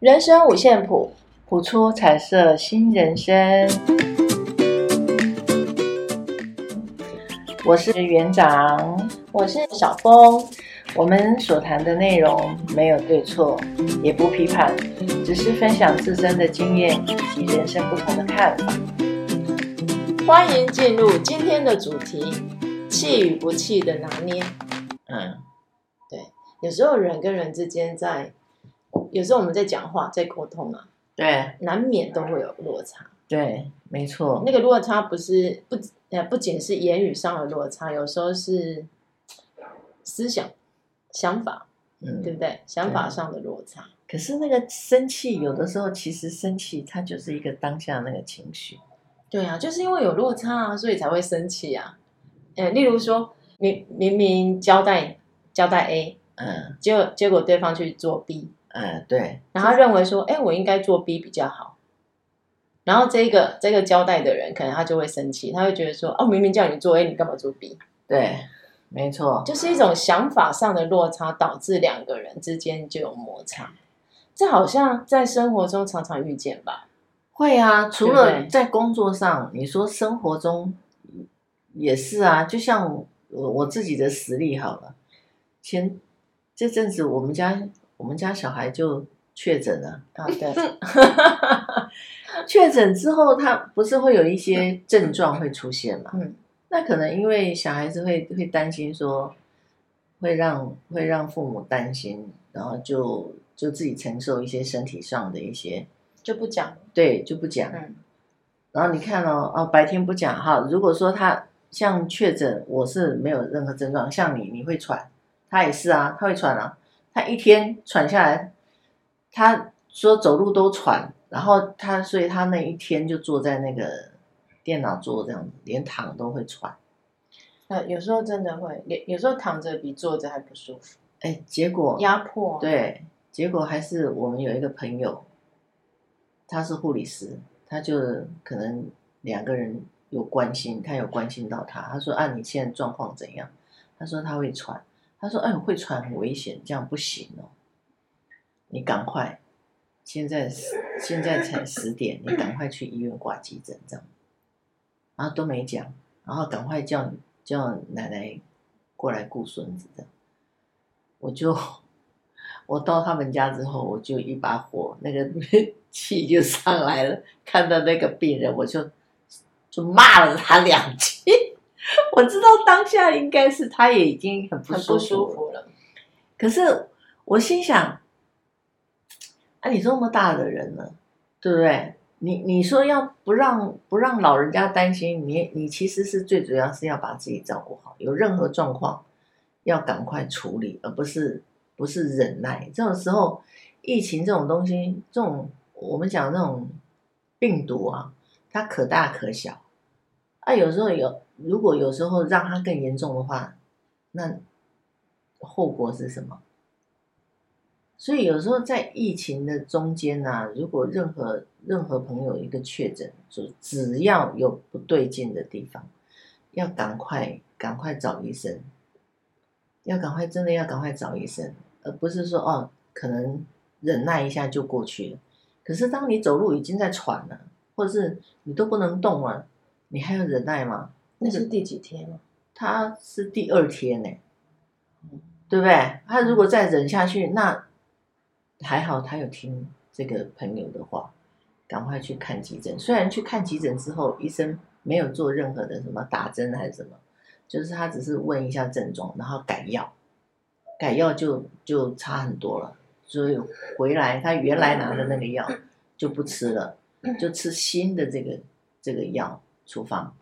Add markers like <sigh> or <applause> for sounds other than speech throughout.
人生五线谱，谱出彩色新人生。我是园长，我是小峰。我们所谈的内容没有对错，也不批判，只是分享自身的经验以及人生不同的看法。欢迎进入今天的主题：气与不气的拿捏。嗯，对，有时候人跟人之间在，有时候我们在讲话、在沟通啊，对，难免都会有落差。对，没错。那个落差不是不呃，不仅是言语上的落差，有时候是思想。想法，嗯，对不对？想法上的落差。可是那个生气，有的时候其实生气，它就是一个当下那个情绪。对啊，就是因为有落差啊，所以才会生气啊。呃，例如说，明明明交代交代 A，嗯，结果结果对方去做 B，嗯，对，然后他认为说，哎，我应该做 B 比较好。然后这个这个交代的人，可能他就会生气，他会觉得说，哦，明明叫你做 A，你干嘛做 B？对。没错，就是一种想法上的落差，导致两个人之间就有摩擦。这好像在生活中常常遇见吧？会啊，除了在工作上，你说生活中也是啊。就像我我自己的实例好了，前这阵子我们家我们家小孩就确诊了啊，对，<laughs> 确诊之后，他不是会有一些症状会出现嘛？嗯。那可能因为小孩子会会担心说，会让会让父母担心，然后就就自己承受一些身体上的一些就不讲，对，就不讲。嗯。然后你看哦，哦，白天不讲哈。如果说他像确诊，我是没有任何症状，像你你会喘，他也是啊，他会喘啊，他一天喘下来，他说走路都喘，然后他所以他那一天就坐在那个。电脑桌这样子，连躺都会喘。呃，有时候真的会，连有时候躺着比坐着还不舒服。哎，结果压迫。对，结果还是我们有一个朋友，他是护理师，他就可能两个人有关心，他有关心到他。他说：“啊，你现在状况怎样？”他说：“他会喘。”他说：“哎，会喘很危险，这样不行哦。你赶快，现在现在才十点，你赶快去医院挂急诊，这样。”然后都没讲，然后赶快叫叫奶奶过来顾孙子的。我就我到他们家之后，我就一把火，那个 <laughs> 气就上来了。看到那个病人，我就就骂了他两句。我知道当下应该是他也已经很不舒服了，舒服了。可是我心想，啊，你这么大的人了，对不对？你你说要不让不让老人家担心，你你其实是最主要是要把自己照顾好，有任何状况要赶快处理，而不是不是忍耐。这种时候，疫情这种东西，这种我们讲那种病毒啊，它可大可小啊，有时候有如果有时候让它更严重的话，那后果是什么？所以有时候在疫情的中间呢、如果任何任何朋友一个确诊，就只要有不对劲的地方，要赶快赶快找医生，要赶快真的要赶快找医生，而不是说哦，可能忍耐一下就过去了。可是当你走路已经在喘了，或者是你都不能动了，你还要忍耐吗？那是第几天了？他是第二天呢，对不对？他如果再忍下去，那还好他有听这个朋友的话，赶快去看急诊。虽然去看急诊之后，医生没有做任何的什么打针还是什么，就是他只是问一下症状，然后改药，改药就就差很多了。所以回来他原来拿的那个药就不吃了，就吃新的这个这个药处方。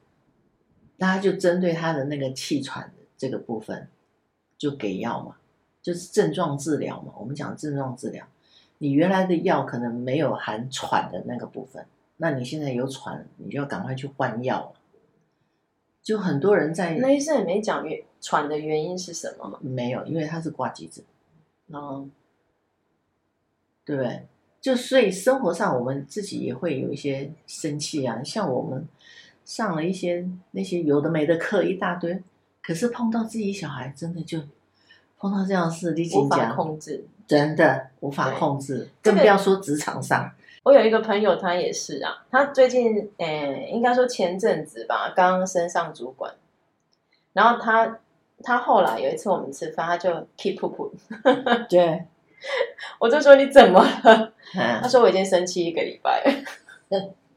那他就针对他的那个气喘的这个部分，就给药嘛。就是症状治疗嘛，我们讲症状治疗，你原来的药可能没有含喘的那个部分，那你现在有喘，你就要赶快去换药。就很多人在那医生也没讲原喘的原因是什么嘛？没有，因为他是挂急诊。嗯，对不对？就所以生活上我们自己也会有一些生气啊，像我们上了一些那些有的没的课一大堆，可是碰到自己小孩真的就。碰到这样的事，你无法控制，真的无法控制，更不要说职场上。我有一个朋友，他也是啊，他最近诶、欸，应该说前阵子吧，刚升上主管，然后他他后来有一次我们吃饭，他就 keep 噗噗，对，我就说你怎么了？他说我已经生气一个礼拜了，<laughs>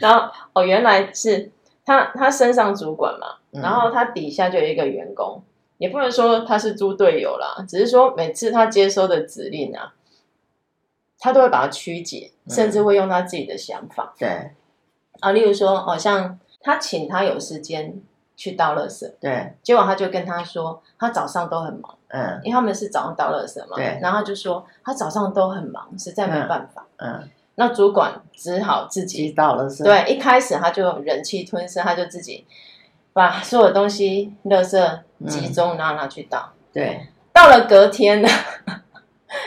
然后哦，原来是他他身上主管嘛，然后他底下就有一个员工。也不能说他是猪队友啦，只是说每次他接收的指令啊，他都会把它曲解，甚至会用他自己的想法。嗯、对，啊，例如说，好像他请他有时间去倒垃圾，对，结果他就跟他说，他早上都很忙，嗯，因为他们是早上倒垃圾嘛，对，然后他就说他早上都很忙，实在没办法，嗯，嗯，那主管只好自己倒了是，对，一开始他就忍气吞声，他就自己。把所有东西、垃圾集中，然后拿去倒。对，到了隔天呢，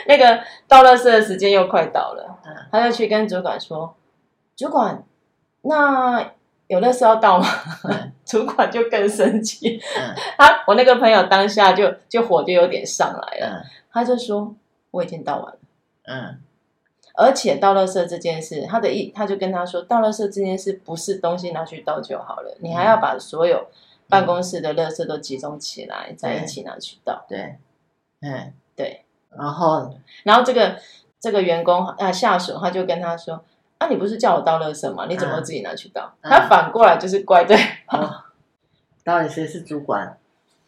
那个倒垃圾的时间又快到了，他就去跟主管说：“主管，那有垃圾要倒吗？” <laughs> 主管就更生气。<laughs> 他我那个朋友当下就就火就有点上来了，他就说：“我已经倒完了。”嗯。而且倒垃圾这件事，他的意他就跟他说，倒垃圾这件事不是东西拿去倒就好了，你还要把所有办公室的垃圾都集中起来，在一起拿去倒。对，嗯，对。然后，然后这个这个员工啊下属他就跟他说，啊，你不是叫我倒垃圾吗？你怎么自己拿去倒？他反过来就是怪对方。到底谁是主管？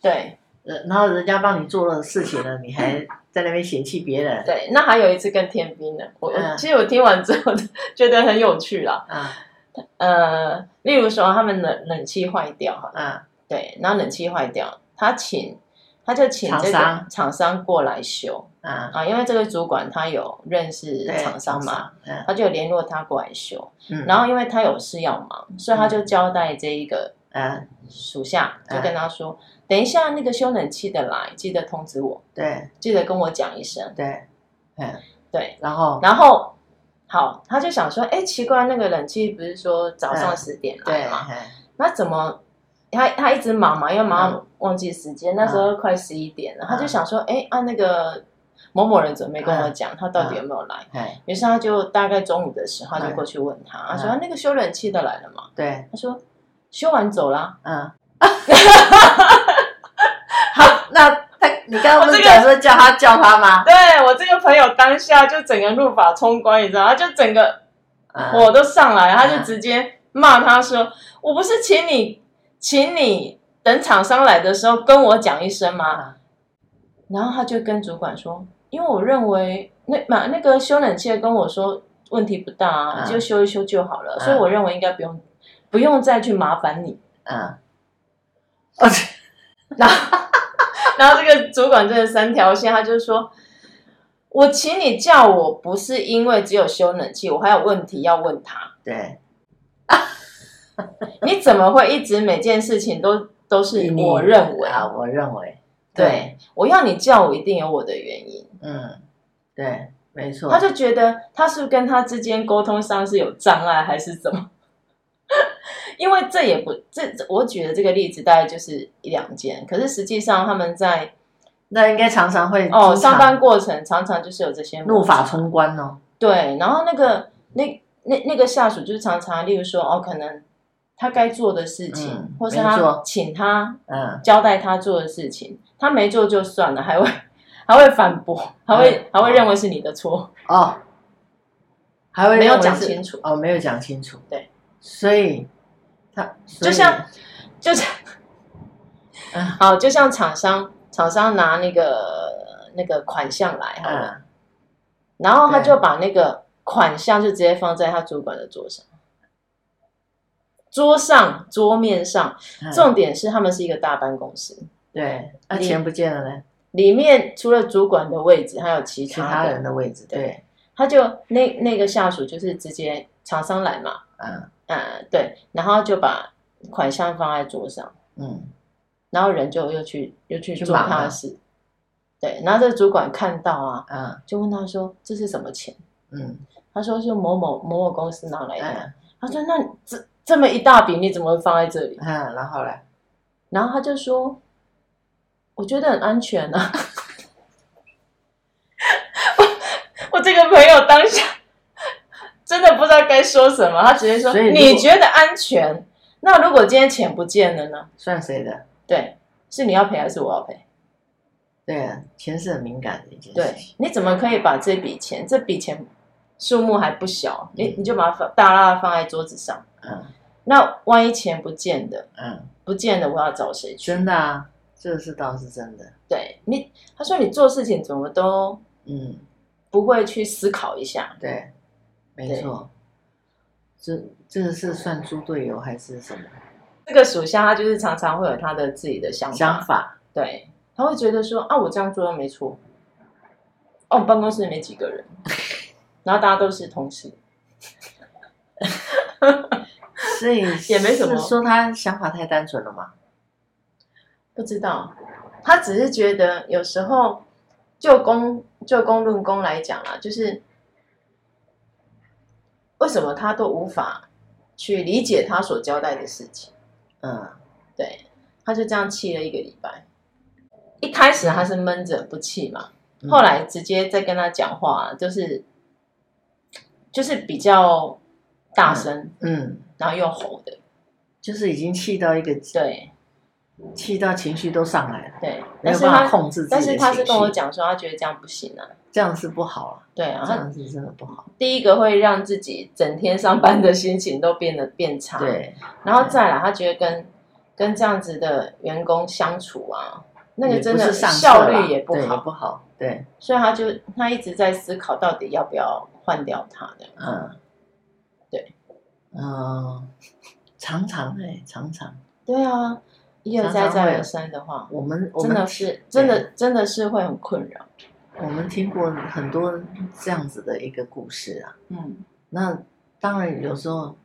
对。呃，然后人家帮你做了事情了，你还在那边嫌弃别人。对，那还有一次更天兵的，我、嗯、其实我听完之后觉得很有趣啦。啊、嗯，呃，例如说他们冷冷气坏掉哈，嗯，对，然后冷气坏掉，他请他就请这个厂商。过来修，啊、嗯、啊，因为这个主管他有认识厂商嘛，嗯、他就联络他过来修，嗯，然后因为他有事要忙，所以他就交代这一个。嗯，属下就跟他说，嗯、等一下那个修冷气的来，记得通知我。对，记得跟我讲一声。对，嗯，对。然后，然后，好，他就想说，哎，奇怪，那个冷气不是说早上十点来吗？嗯、那怎么？他他一直忙嘛，因为马上忘记时间，嗯、那时候快十一点了，嗯、他就想说，哎，按、啊、那个某某人怎么没跟我讲，嗯、他到底有没有来？嗯、于是他就大概中午的时候就过去问他，说、啊、那个修冷气的来了吗？对，他说。修完走了，嗯，<laughs> 好，那他，你刚刚不是讲说叫他叫他吗？对，我这个朋友当下就整个怒发冲冠，你知道，他就整个火都上来，他就直接骂他说：“我不是请你，请你等厂商来的时候跟我讲一声吗？”然后他就跟主管说：“因为我认为那那那个修冷气的跟我说问题不大啊，就修一修就好了，所以我认为应该不用。”不用再去麻烦你，嗯，<laughs> 然后，<laughs> 然后这个主管这三条线，他就说：“我请你叫我，不是因为只有修冷气，我还有问题要问他。”对，<laughs> 你怎么会一直每件事情都都是我认为啊？我认为，对，对我要你叫我，一定有我的原因。嗯，对，没错。他就觉得他是跟他之间沟通上是有障碍，还是怎么？因为这也不这，我举的这个例子大概就是一两件，可是实际上他们在那应该常常会哦，上班过程常常就是有这些怒发冲冠哦。对，然后那个那那那个下属就是常常，例如说哦，可能他该做的事情，嗯、或是他请他嗯交代他做的事情，嗯、他没做就算了，还会还会反驳，还会、嗯、还会认为是你的错 <laughs> 哦，还会没有讲清楚哦，没有讲清楚，对，所以。他就像，就像，嗯，<laughs> 好，就像厂商，厂商拿那个那个款项来，好了，嗯、然后他就把那个款项就直接放在他主管的桌上，桌上桌面上，重点是他们是一个大办公室，对，那钱不见了呢，里面除了主管的位置，还有其他，其他人的位置，对，对。他就那那个下属就是直接厂商来嘛，嗯。嗯，对，然后就把款项放在桌上，嗯，然后人就又去又去做他的事，对，然后这个主管看到啊，嗯，就问他说：“这是什么钱？”嗯，他说是某某某某公司拿来的。嗯、他说：“那这这么一大笔，你怎么会放在这里？”嗯，然后嘞，然后他就说：“我觉得很安全啊。<laughs> <laughs> 我我这个朋友当下真的不知道该说什么，他直接说：“你觉得安全？那如果今天钱不见了呢？算谁的？对，是你要赔还是我要赔？对啊，钱是很敏感的一件事。对，你怎么可以把这笔钱，这笔钱数目还不小，你你就把它放大大的放在桌子上？嗯，那万一钱不见的，嗯，不见的，我要找谁去？真的啊。”这是倒是真的。对你，他说你做事情怎么都嗯不会去思考一下。对，没错。这这个是算猪队友还是什么？这个属相他就是常常会有他的自己的想法。想法。对，他会觉得说啊，我这样做又没错。哦，我办公室没几个人，然后大家都是同事，<laughs> 所以也没什么。说他想法太单纯了吗？不知道，他只是觉得有时候就公就公论公来讲啊，就是为什么他都无法去理解他所交代的事情。嗯，对，他就这样气了一个礼拜。一开始他是闷着不气嘛，嗯、后来直接在跟他讲话，就是就是比较大声，嗯，嗯然后又吼的，就是已经气到一个对。气到情绪都上来了，对，没有办法控制自己。但是他是跟我讲说，他觉得这样不行啊，这样是不好啊，对啊，这样是真的不好。第一个会让自己整天上班的心情都变得变差，对，然后再来，他觉得跟跟这样子的员工相处啊，那个真的效率也不好，不好，对，所以他就他一直在思考到底要不要换掉他的，嗯，对，嗯，常常哎，常常，对啊。一而再再而三的话，我们真的是真的真的是会很困扰。我们听过很多这样子的一个故事啊。嗯，那当然有时候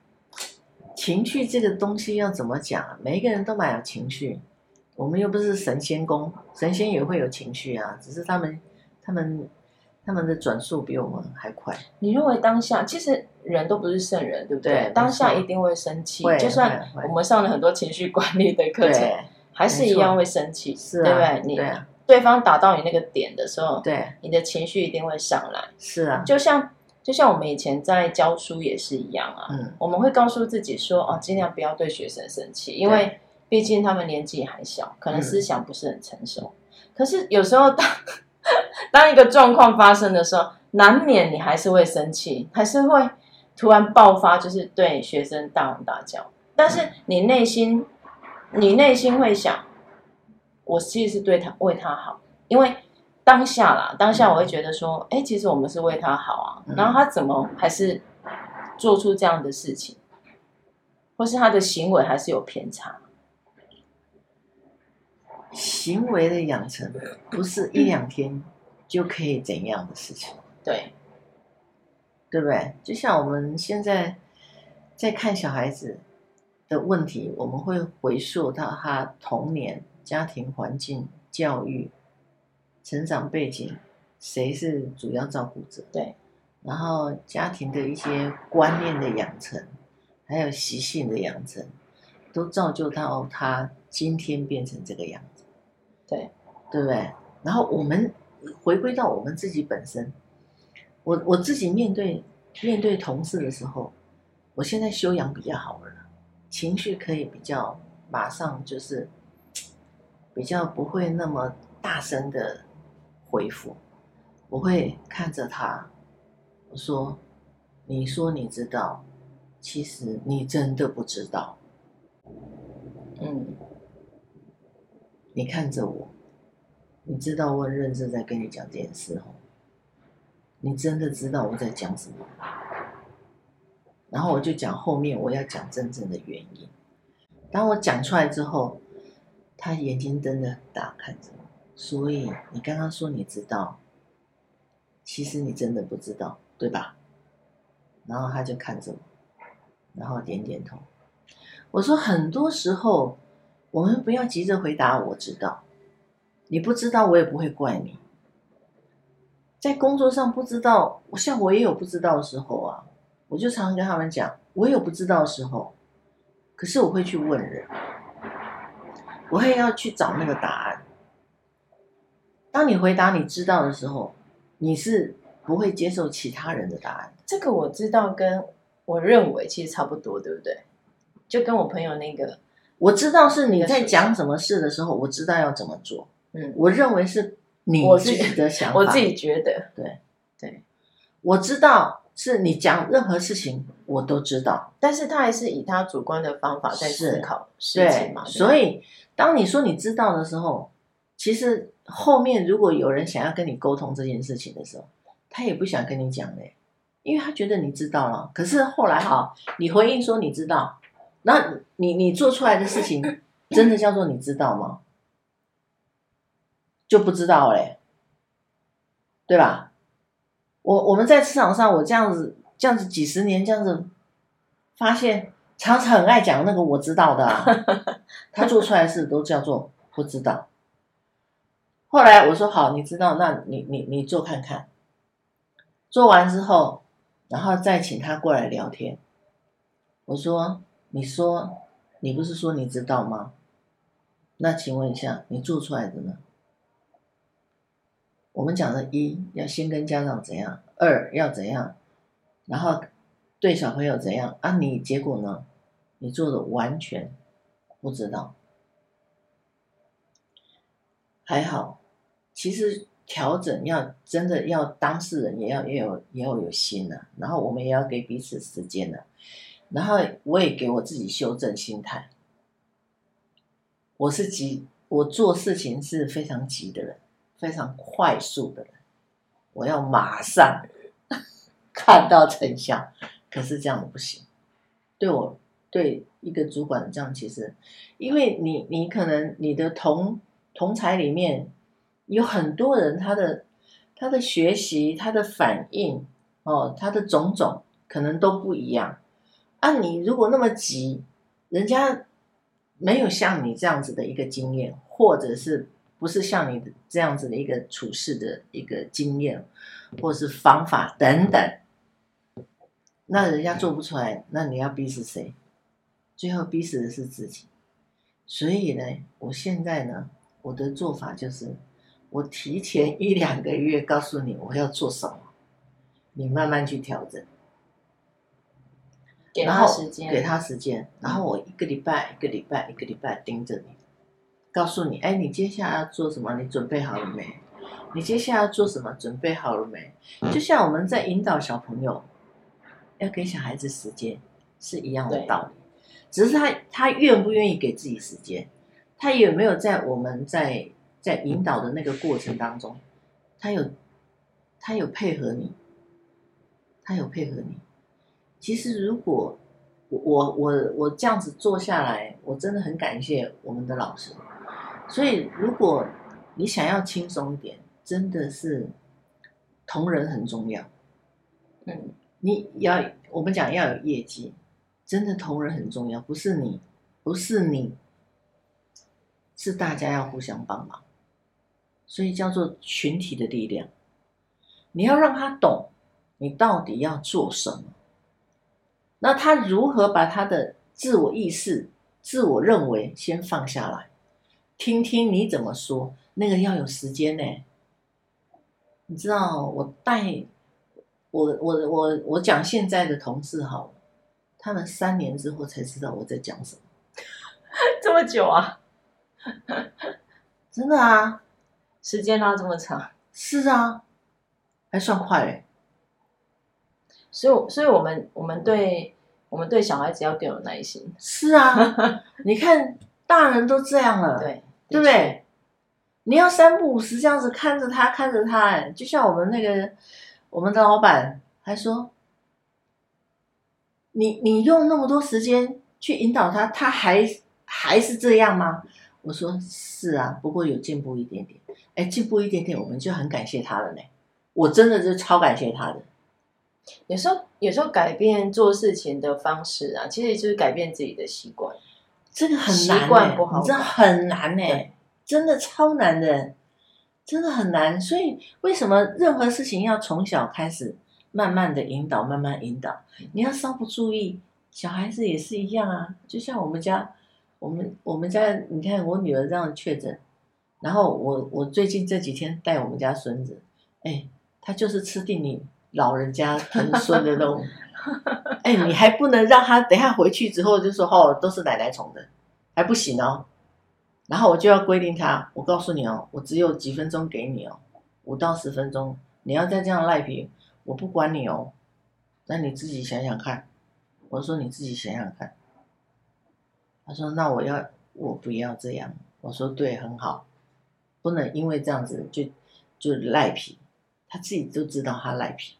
情绪这个东西要怎么讲啊？每一个人都蛮有情绪，我们又不是神仙宫，神仙也会有情绪啊，只是他们他们。他们的转速比我们还快。你认为当下其实人都不是圣人，对不对？对，当下一定会生气，就算我们上了很多情绪管理的课程，还是一样会生气，对不对？你对方打到你那个点的时候，对，你的情绪一定会上来。是啊，就像就像我们以前在教书也是一样啊，嗯，我们会告诉自己说，哦，尽量不要对学生生气，因为毕竟他们年纪还小，可能思想不是很成熟。可是有时候当 <laughs> 当一个状况发生的时候，难免你还是会生气，还是会突然爆发，就是对学生大吼大叫。但是你内心，你内心会想，我其实是对他为他好，因为当下啦，当下我会觉得说，哎，其实我们是为他好啊。然后他怎么还是做出这样的事情，或是他的行为还是有偏差？行为的养成不是一两天就可以怎样的事情，对，对不对？就像我们现在在看小孩子的问题，我们会回溯到他童年、家庭环境、教育、成长背景，谁是主要照顾者？对，然后家庭的一些观念的养成，还有习性的养成，都造就到他今天变成这个样子。对，对不对？然后我们回归到我们自己本身，我我自己面对面对同事的时候，我现在修养比较好了，情绪可以比较马上就是比较不会那么大声的回复，我会看着他，我说：“你说你知道，其实你真的不知道。”嗯。你看着我，你知道我很认真在跟你讲这件事哦。你真的知道我在讲什么？然后我就讲后面我要讲真正的原因。当我讲出来之后，他眼睛瞪得很大看着我。所以你刚刚说你知道，其实你真的不知道，对吧？然后他就看着我，然后点点头。我说很多时候。我们不要急着回答，我知道，你不知道，我也不会怪你。在工作上不知道，像我也有不知道的时候啊，我就常常跟他们讲，我有不知道的时候，可是我会去问人，我会要去找那个答案，当你回答你知道的时候，你是不会接受其他人的答案。这个我知道，跟我认为其实差不多，对不对？就跟我朋友那个，我知道是你在讲什么事的时候，我知道要怎么做。嗯，我认为是你自己的想法，我自己觉得，对对，我知道是你讲任何事情，我都知道，但是他还是以他主观的方法在思考事情嘛。所以，当你说你知道的时候，其实后面如果有人想要跟你沟通这件事情的时候，他也不想跟你讲嘞，因为他觉得你知道了。可是后来哈，你回应说你知道。那你你做出来的事情，<laughs> 真的叫做你知道吗？就不知道嘞，对吧？我我们在市场上，我这样子这样子几十年这样子，发现常常很爱讲那个我知道的啊，<laughs> 他做出来的事都叫做不知道。后来我说好，你知道，那你你你做看看，做完之后，然后再请他过来聊天。我说。你说，你不是说你知道吗？那请问一下，你做出来的呢？我们讲的一要先跟家长怎样，二要怎样，然后对小朋友怎样啊？你结果呢？你做的完全不知道。还好，其实调整要真的要当事人也要也有也要有心啊，然后我们也要给彼此时间的。然后我也给我自己修正心态。我是急，我做事情是非常急的人，非常快速的人。我要马上 <laughs> 看到成效，可是这样不行。对我对一个主管这样，其实因为你你可能你的同同才里面有很多人，他的他的学习、他的反应哦，他的种种可能都不一样。啊，你如果那么急，人家没有像你这样子的一个经验，或者是不是像你这样子的一个处事的一个经验，或是方法等等，那人家做不出来，那你要逼死谁？最后逼死的是自己。所以呢，我现在呢，我的做法就是，我提前一两个月告诉你我要做什么，你慢慢去调整。给他时间，给他时间，然后我一个礼拜、一个礼拜、一个礼拜盯着你，告诉你，哎，你接下来要做什么？你准备好了没？你接下来要做什么？准备好了没？就像我们在引导小朋友，要给小孩子时间是一样的道理，只是他他愿不愿意给自己时间，他有没有在我们在在引导的那个过程当中，他有他有配合你，他有配合你。其实，如果我我我我这样子做下来，我真的很感谢我们的老师。所以，如果你想要轻松一点，真的是同仁很重要。嗯，你要我们讲要有业绩，真的同仁很重要，不是你，不是你，是大家要互相帮忙。所以叫做群体的力量。你要让他懂，你到底要做什么。那他如何把他的自我意识、自我认为先放下来，听听你怎么说？那个要有时间呢。你知道，我带我我我我讲现在的同事好了，他们三年之后才知道我在讲什么，<laughs> 这么久啊？<laughs> 真的啊？时间拉这么长？是啊，还算快哎。所以，所以我们我们对我们对小孩子要更有耐心。是啊，<laughs> 你看大人都这样了，对对不对？你要三不五时这样子看着他，看着他，哎，就像我们那个我们的老板还说，你你用那么多时间去引导他，他还还是这样吗？我说是啊，不过有进步一点点，哎，进步一点点，我们就很感谢他了呢。我真的是超感谢他的。有时候，有时候改变做事情的方式啊，其实就是改变自己的习惯。这个很难、欸，习惯不好，你知道很难呢、欸，真的超难的，真的很难。所以，为什么任何事情要从小开始，慢慢的引导，慢慢引导？你要稍不注意，小孩子也是一样啊。就像我们家，我们我们家，你看我女儿这样确诊，然后我我最近这几天带我们家孙子，哎，他就是吃定你老人家疼孙的那种，<laughs> 哎，你还不能让他等下回去之后就说哦都是奶奶宠的，还不行哦。然后我就要规定他，我告诉你哦，我只有几分钟给你哦，五到十分钟，你要再这样赖皮，我不管你哦。那你自己想想看。我说你自己想想看。他说那我要我不要这样。我说对，很好。不能因为这样子就就赖皮，他自己都知道他赖皮，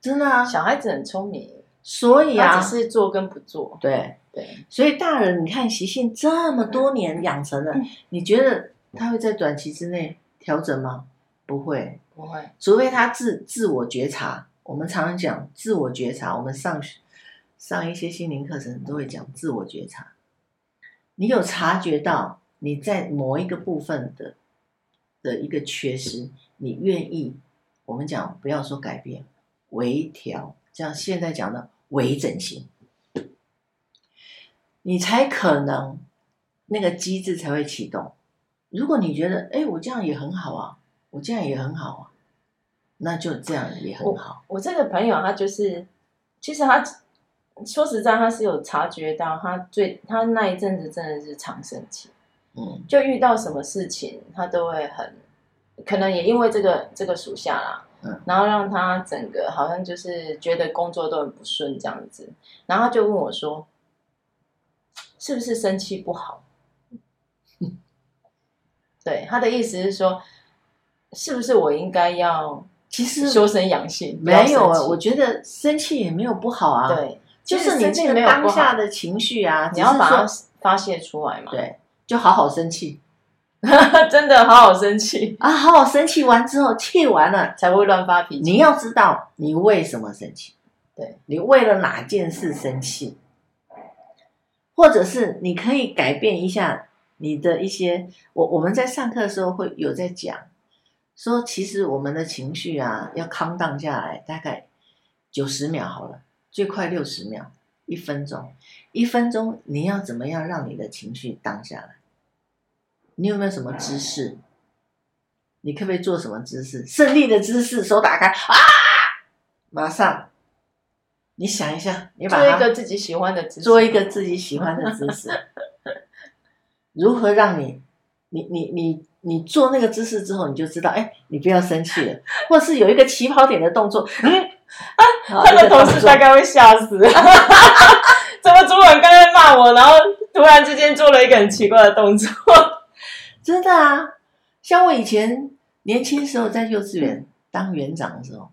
真的啊，小孩子很聪明，所以啊，只是做跟不做，对。对，所以大人你看习性这么多年养成了，嗯、你觉得他会在短期之内调整吗？不会，不会，除非他自自我觉察。我们常常讲自我觉察，我们上上一些心灵课程都会讲自我觉察，你有察觉到？你在某一个部分的的一个缺失，你愿意，我们讲不要说改变，微调，像现在讲的微整形，你才可能那个机制才会启动。如果你觉得，哎，我这样也很好啊，我这样也很好啊，那就这样也很好。我，我这个朋友他就是，其实他说实在，他是有察觉到，他最他那一阵子真的是常生气。就遇到什么事情，他都会很，可能也因为这个这个属下啦，嗯，然后让他整个好像就是觉得工作都很不顺这样子，然后他就问我说，是不是生气不好？<laughs> 对，他的意思是说，是不是我应该要其实修身养性？没有啊，我觉得生气也没有不好啊，对，就是你这个当下的情绪啊，你要把它发泄出来嘛，对。就好好生气，<laughs> 真的好好生气啊！好好生气完之后，气完了才会乱发脾气。你要知道你为什么生气，对，你为了哪件事生气，或者是你可以改变一下你的一些。我我们在上课的时候会有在讲，说其实我们的情绪啊，要 calm down 下来，大概九十秒好了，最快六十秒，一分钟，一分钟你要怎么样让你的情绪 down 下来？你有没有什么姿势？你可不可以做什么姿势？胜利的姿势，手打开啊！马上，你想一下，你把做一个自己喜欢的姿势，做一个自己喜欢的姿势。<laughs> 如何让你，你你你你做那个姿势之后，你就知道，哎，你不要生气了，或是有一个起跑点的动作。嗯啊，他的同事大概会吓死。<laughs> 怎么主管刚才骂我，然后突然之间做了一个很奇怪的动作？真的啊，像我以前年轻时候在幼稚园当园长的时候，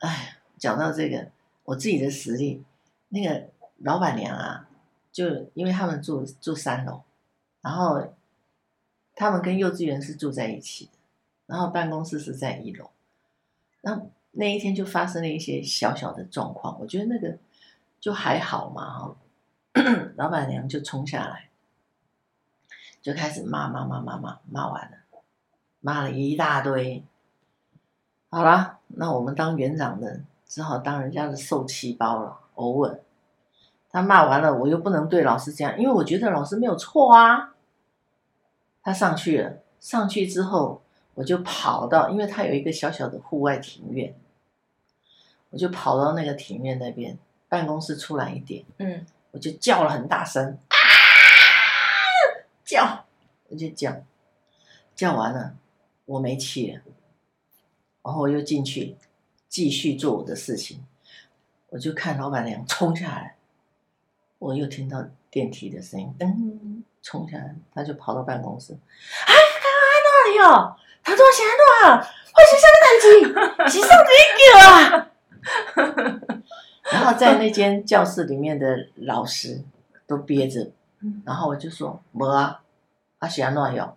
哎，讲到这个，我自己的实力，那个老板娘啊，就因为他们住住三楼，然后他们跟幼稚园是住在一起的，然后办公室是在一楼，然后那一天就发生了一些小小的状况，我觉得那个就还好嘛，哈，<clears throat> 老板娘就冲下来。就开始骂骂骂骂骂骂完了，骂了一大堆。好了，那我们当园长的只好当人家的受气包了。偶尔他骂完了，我又不能对老师这样，因为我觉得老师没有错啊。他上去了，上去之后我就跑到，因为他有一个小小的户外庭院，我就跑到那个庭院那边，办公室出来一点，嗯，我就叫了很大声。叫，我就叫，叫完了，我没气了，然后我又进去继续做我的事情。我就看老板娘冲下来，我又听到电梯的声音，噔，冲下来，他就跑到办公室。哎，刚刚在哪里哦？他说现在哪？快去下面等机，洗手间啊！<laughs> 然后在那间教室里面的老师都憋着，然后我就说：没啊。啊是安怎样？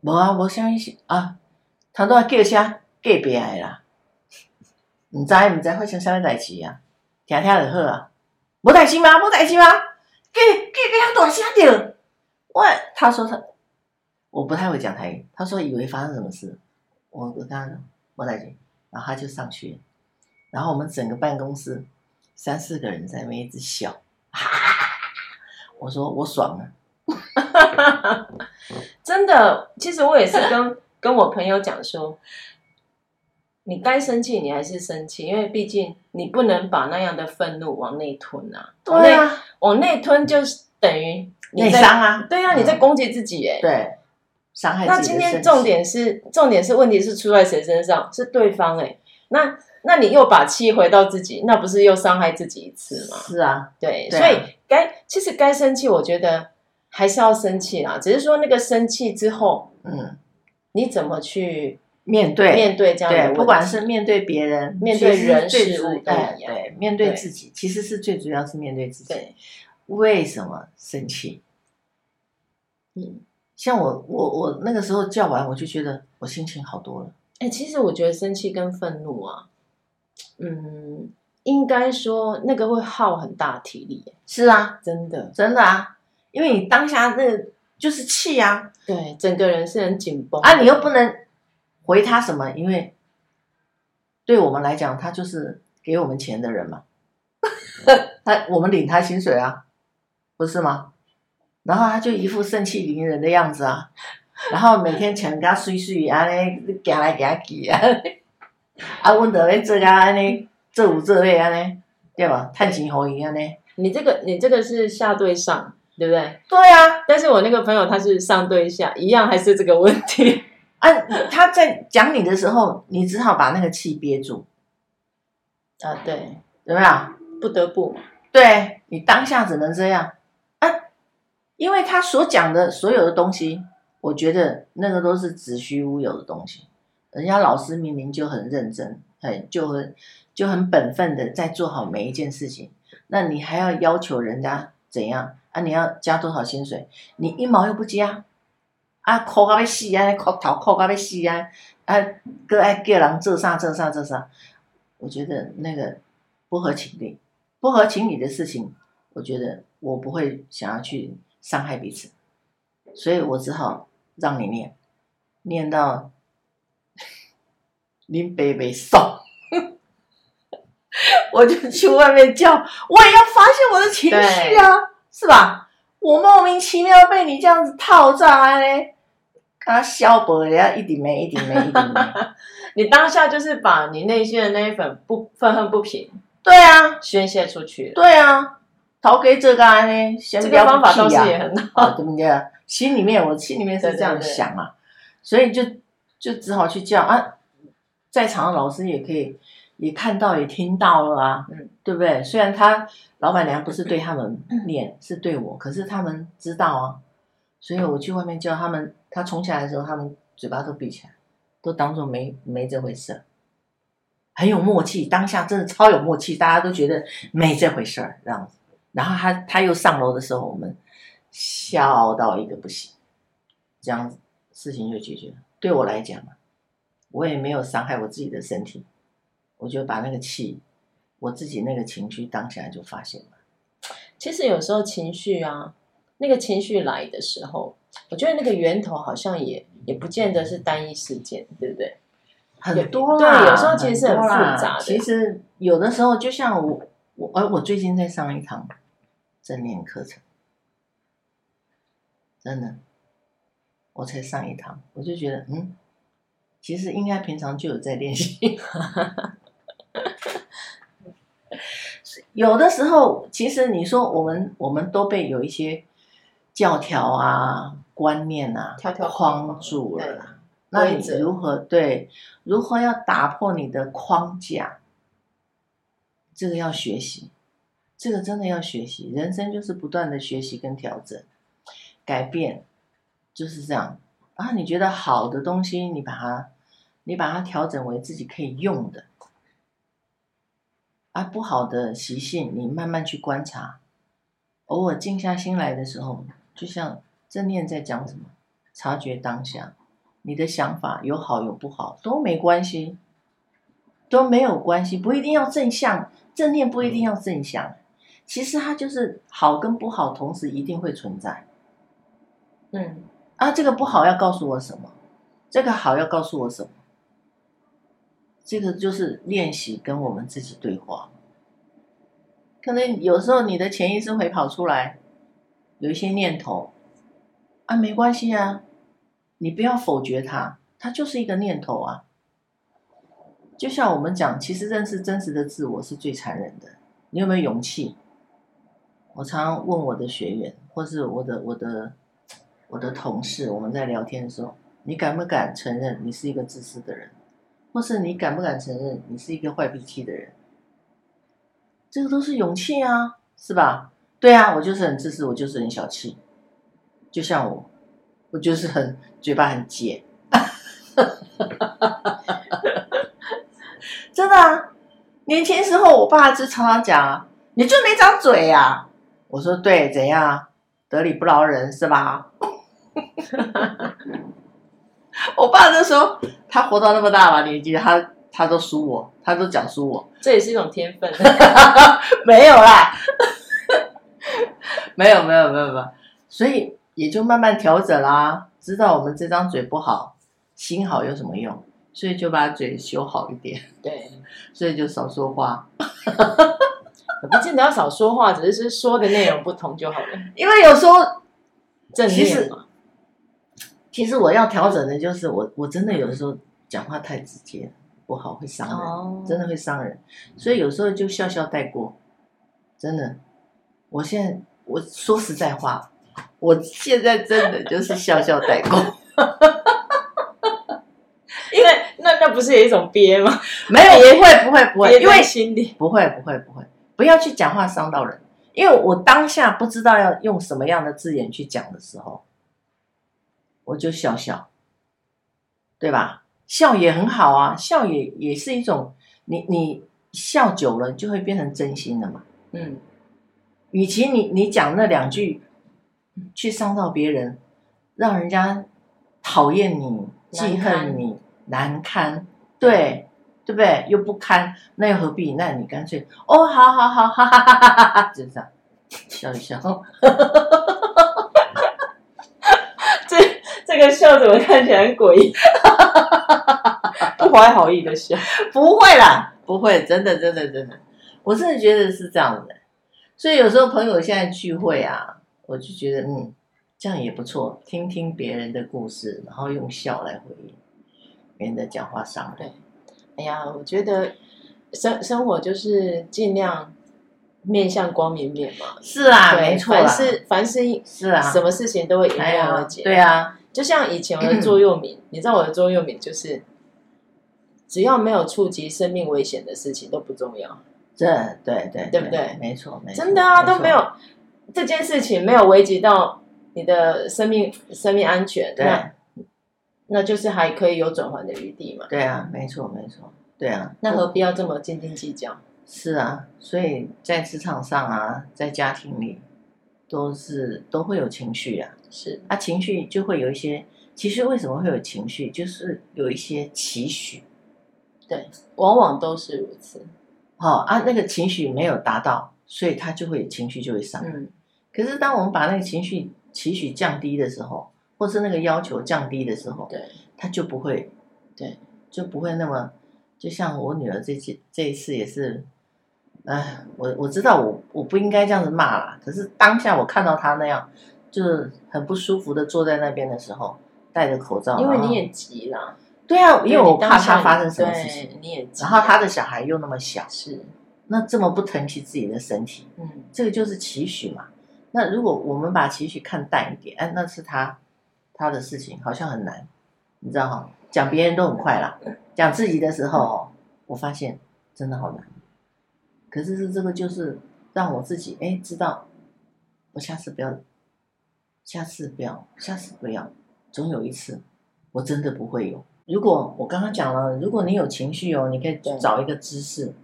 无啊，无啥意思啊。他都叫声隔壁的啦，毋知毋知发生啥物代志啊？听听就好啊。无代志吗？无代志吗？隔隔壁遐大声着。我他说他，我不太会讲台语。他说以为发生什么事，我我跟他说无代志，然后他就上去了。然后我们整个办公室三四个人在那边一直笑，我说我爽了。<laughs> 真的，其实我也是跟 <laughs> 跟我朋友讲说，你该生气你还是生气，因为毕竟你不能把那样的愤怒往内吞啊。对啊，往内吞就是等于内伤啊。对啊，你在攻击自己哎。对，伤害。那今天重点是重点是问题是出在谁身上？是对方哎。那那你又把气回到自己，那不是又伤害自己一次吗？是啊，对，所以该其实该生气，我觉得还是要生气啦。只是说那个生气之后，嗯，你怎么去面对面对这样的不管是面对别人、面对人事物，对对，面对自己，其实是最主要是面对自己。对，为什么生气？嗯，像我我我那个时候叫完，我就觉得我心情好多了。哎，其实我觉得生气跟愤怒啊。嗯，应该说那个会耗很大体力。是啊，真的，真的啊，因为你当下那个就是气啊，对，整个人是很紧绷啊，你又不能回他什么，因为对我们来讲，他就是给我们钱的人嘛，<laughs> 他我们领他薪水啊，不是吗？然后他就一副盛气凌人的样子啊，然后每天请他睡睡啊，你行来行去啊。<laughs> 啊，阮得要做甲安尼，做有做尾安尼，对吧？探钱互伊安尼。你这个，你这个是下对上，对不对？对啊。但是我那个朋友他是上对下，一样还是这个问题。<laughs> 啊，他在讲你的时候，你只好把那个气憋住。啊，对，有没有？不得不。对，你当下只能这样啊，因为他所讲的所有的东西，我觉得那个都是子虚乌有的东西。人家老师明明就很认真，很就很就很本分的在做好每一件事情，那你还要要求人家怎样啊？你要加多少薪水？你一毛又不加，啊，扣到要死啊，扣头扣到要死啊，啊，搁爱叫人做啥做啥做啥？我觉得那个不合情理，不合情理的事情，我觉得我不会想要去伤害彼此，所以我只好让你念，念到。<laughs> 林北北送，<laughs> 我就去外面叫，我也要发泄我的情绪啊，是吧？我莫名其妙被你这样子套上来嘞，他消薄，人家一滴没，一滴没，一滴没。<laughs> 你当下就是把你内心的那一份不愤恨不平，对啊，宣泄出去。对啊，逃给这个呢，先不要这个方法倒是也很好，对不对？心里面，我心里面是这样想啊，对对对，所以就就只好去叫啊。在场的老师也可以，也看到也听到了啊，嗯，对不对？虽然他老板娘不是对他们念，嗯、是对我，可是他们知道啊，所以我去外面叫他们，他冲起来的时候，他们嘴巴都闭起来，都当做没没这回事，很有默契，当下真的超有默契，大家都觉得没这回事儿这样子。然后他他又上楼的时候，我们笑到一个不行，这样子事情就解决了。对我来讲我也没有伤害我自己的身体，我就把那个气，我自己那个情绪当下就发现了。其实有时候情绪啊，那个情绪来的时候，我觉得那个源头好像也也不见得是单一事件，对不对？很多对，有时候其实是很复杂的。其实有的时候，就像我我而我最近在上一堂正念课程，真的，我才上一堂，我就觉得嗯。其实应该平常就有在练习，<laughs> 有的时候，其实你说我们我们都被有一些教条啊、观念啊条条框住了，那你如何对？如何要打破你的框架？这个要学习，这个真的要学习。人生就是不断的学习跟调整、改变，就是这样啊。你觉得好的东西，你把它。你把它调整为自己可以用的，而不好的习性，你慢慢去观察。偶尔静下心来的时候，就像正念在讲什么，察觉当下，你的想法有好有不好都没关系，都没有关系，不一定要正向，正念不一定要正向，其实它就是好跟不好同时一定会存在。嗯，啊，这个不好要告诉我什么？这个好要告诉我什么？这个就是练习跟我们自己对话，可能有时候你的潜意识会跑出来，有一些念头，啊，没关系啊，你不要否决它，它就是一个念头啊。就像我们讲，其实认识真实的自我是最残忍的。你有没有勇气？我常常问我的学员，或是我的我的我的同事，我们在聊天的时候，你敢不敢承认你是一个自私的人？或是你敢不敢承认你是一个坏脾气的人？这个都是勇气啊，是吧？对啊，我就是很自私，我就是很小气。就像我，我就是很嘴巴很贱。<laughs> 真的啊，年轻时候我爸就常常讲，你就没长嘴、啊。我说对，怎样？得理不饶人是吧？<laughs> <laughs> 我爸那时候他活到那么大把年纪，他他都输我，他都讲输我。这也是一种天分。<laughs> 没有啦，没有没有没有没有，所以也就慢慢调整啦。知道我们这张嘴不好，心好有什么用？所以就把嘴修好一点，对，<laughs> 所以就少说话。不见得要少说话，只是说的内容不同就好了。因为有时候正念嘛。其实我要调整的就是我，我真的有时候讲话太直接，不好会伤人，哦、真的会伤人。所以有时候就笑笑带过。真的，我现在我说实在话，我现在真的就是笑笑带过。<laughs> 那那不是有一种憋吗？没有，不会，不会，不会，因为心里不会，不会，不会，不要去讲话伤到人。因为我当下不知道要用什么样的字眼去讲的时候，我就笑笑，对吧？笑也很好啊，笑也也是一种，你你笑久了就会变成真心的嘛。嗯，与其你你讲那两句去伤到别人，让人家讨厌你、记恨你。难堪，对，对不对？又不堪，那又何必？那你干脆哦，好好好，哈哈哈哈哈，就这样笑一笑。这这个笑怎么看起来很诡异？<laughs> 不怀好意的笑，不会啦，不会，真的，真的，真的，我真的觉得是这样的。所以有时候朋友现在聚会啊，我就觉得嗯，这样也不错，听听别人的故事，然后用笑来回应。别人的讲话伤人。哎呀，我觉得生生活就是尽量面向光明面嘛。是啊，没错。凡事凡事是啊，什么事情都会迎刃而解。对啊，就像以前我的座右铭，你知道我的座右铭就是，只要没有触及生命危险的事情都不重要。对对对，对不对？没错，没错。真的啊，都没有这件事情没有危及到你的生命生命安全。对。那就是还可以有转圜的余地嘛？对啊，没错没错，对啊，那何必要这么斤斤计较？是啊，所以在职场上啊，在家庭里，都是都会有情绪啊。是啊，情绪就会有一些。其实为什么会有情绪？就是有一些期许。对，往往都是如此。好、哦、啊，那个情绪没有达到，所以他就会情绪就会上来。嗯。可是当我们把那个情绪期许降低的时候。或是那个要求降低的时候，对，他就不会，对，就不会那么，就像我女儿这次这一次也是，哎，我我知道我我不应该这样子骂啦，可是当下我看到她那样，就是很不舒服的坐在那边的时候，戴着口罩，因为你也急了，对啊，因为我怕他发生什么事情，你也急，然后他的小孩又那么小，是，那这么不疼惜自己的身体，嗯，这个就是期许嘛。那如果我们把期许看淡一点，哎，那是他。他的事情好像很难，你知道哈？讲别人都很快啦，讲自己的时候，我发现真的好难。可是是这个，就是让我自己哎知道，我下次不要，下次不要，下次不要，总有一次我真的不会有。如果我刚刚讲了，如果你有情绪哦，你可以找一个姿势。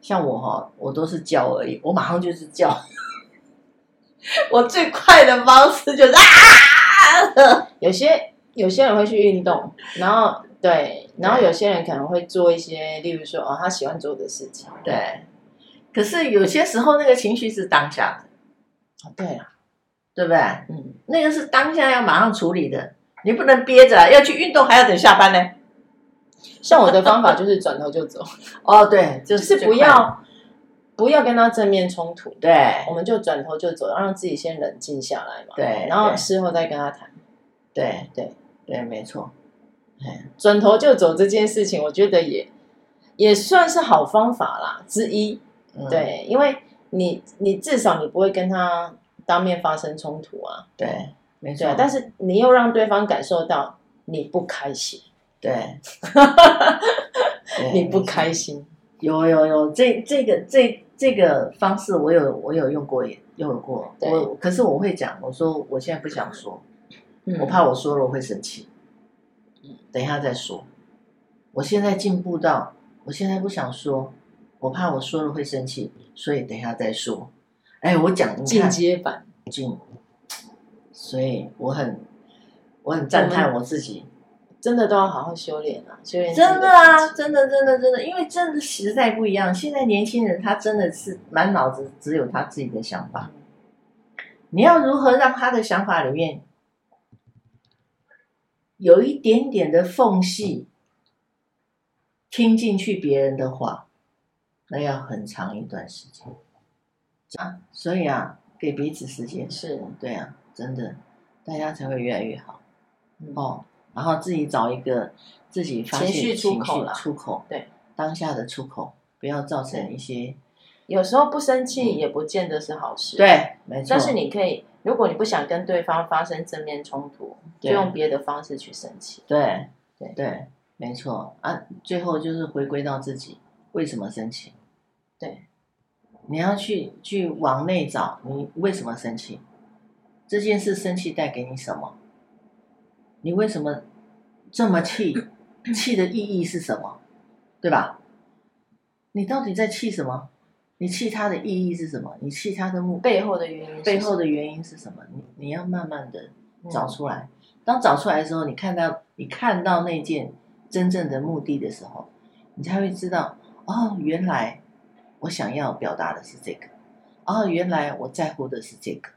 像我哈，我都是叫而已，我马上就是叫。<laughs> 我最快的方式就是啊！有些有些人会去运动，然后对，然后有些人可能会做一些，例如说哦，他喜欢做的事情。对，可是有些时候那个情绪是当下的。哦，对啊，对不对？嗯，那个是当下要马上处理的，你不能憋着，要去运动还要等下班呢。像我的方法就是转头就走。哦，对，<laughs> 就是不要不要跟他正面冲突，对，我们就转头就走，让自己先冷静下来嘛，对，然后事后再跟他谈，对对对，没错，转头就走这件事情，我觉得也也算是好方法啦之一，嗯、对，因为你你至少你不会跟他当面发生冲突啊，对，没错，但是你又让对方感受到你不开心，对，<laughs> 你不开心。有有有，这这个这这个方式我有我有用过，也用过。我可是我会讲，我说我现在不想说，嗯、我怕我说了我会生气。等一下再说。我现在进步到，我现在不想说，我怕我说了会生气，所以等一下再说。哎，我讲进阶版进，所以我很我很赞叹我自己。真的都要好好修炼啊！修炼真的啊，真的真的真的，因为真的实在不一样。现在年轻人他真的是满脑子只有他自己的想法，你要如何让他的想法里面有一点点的缝隙，听进去别人的话，那要很长一段时间啊。所以啊，给彼此时间是对啊，真的，大家才会越来越好哦。然后自己找一个自己发泄情绪出口了，出口，对，当下的出口，不要造成一些。有时候不生气也不见得是好事，对，没错。但是你可以，如果你不想跟对方发生正面冲突，就用别的方式去生气。对，对，对，没错啊。最后就是回归到自己为什么生气。对，你要去去往内找，你为什么生气？这件事生气带给你什么？你为什么这么气？气的意义是什么？对吧？你到底在气什么？你气他的意义是什么？你气他的目背后的原因，背后的原因是什么？你你要慢慢的找出来。当找出来的时候，你看到你看到那件真正的目的的时候，你才会知道哦，原来我想要表达的是这个。哦，原来我在乎的是这个。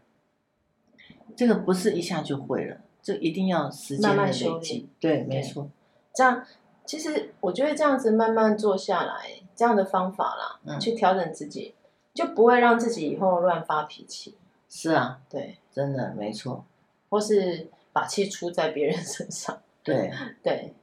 这个不是一下就会了。这一定要时间的累积，慢慢修炼，对，没错。这样，其实我觉得这样子慢慢做下来，这样的方法啦，嗯、去调整自己，就不会让自己以后乱发脾气。是啊，对，真的没错。或是把气出在别人身上，对对，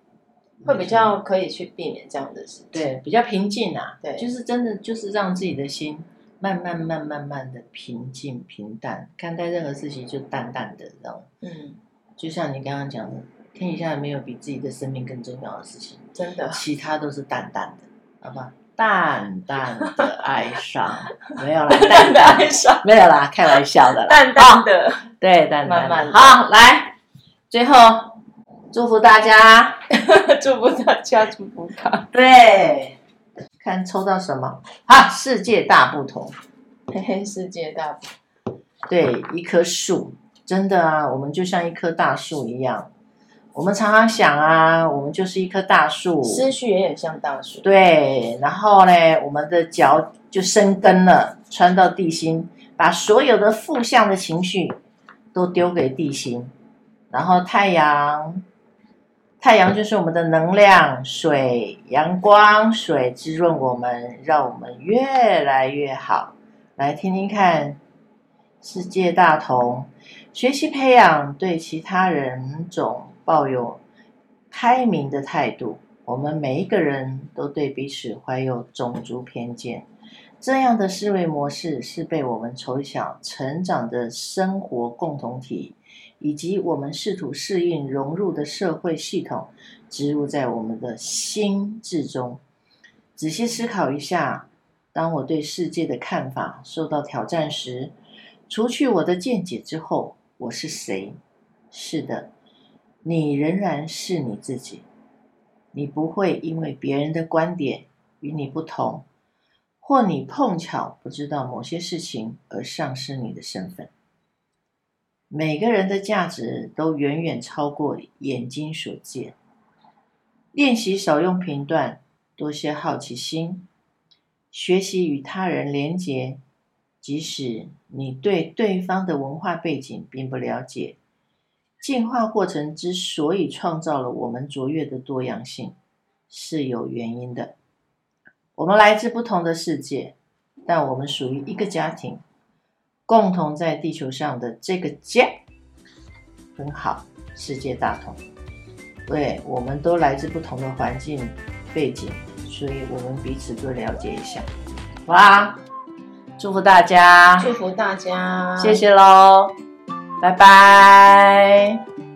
会比较可以去避免这样的事情。对，比较平静啊，对，就是真的就是让自己的心。慢慢慢慢慢的平静平淡，看待任何事情就淡淡的，知道吗？嗯。就像你刚刚讲的，天底下没有比自己的生命更重要的事情，真的，其他都是淡淡的，好吧？淡淡的 <laughs> 哀伤，没有啦，淡淡的哀伤，没有啦，开玩笑的啦，淡淡的，对，淡淡的，慢慢好，来，最后祝福大家，<laughs> 祝福大家，祝福他，对，看抽到什么啊？世界大不同，嘿嘿，世界大不同，对，一棵树。真的啊，我们就像一棵大树一样。我们常常想啊，我们就是一棵大树，思绪也很像大树。对，然后呢，我们的脚就生根了，穿到地心，把所有的负向的情绪都丢给地心。然后太阳，太阳就是我们的能量，水，阳光，水滋润我们，让我们越来越好。来听听看，世界大同。学习培养对其他人种抱有开明的态度。我们每一个人都对彼此怀有种族偏见，这样的思维模式是被我们从小成长的生活共同体，以及我们试图适应融入的社会系统植入在我们的心智中。仔细思考一下，当我对世界的看法受到挑战时，除去我的见解之后。我是谁？是的，你仍然是你自己。你不会因为别人的观点与你不同，或你碰巧不知道某些事情而丧失你的身份。每个人的价值都远远超过眼睛所见。练习少用频段，多些好奇心，学习与他人连结。即使你对对方的文化背景并不了解，进化过程之所以创造了我们卓越的多样性，是有原因的。我们来自不同的世界，但我们属于一个家庭，共同在地球上的这个家很好，世界大同。对，我们都来自不同的环境背景，所以我们彼此多了解一下。好啦，祝福大家，祝福大家，谢谢喽，拜拜。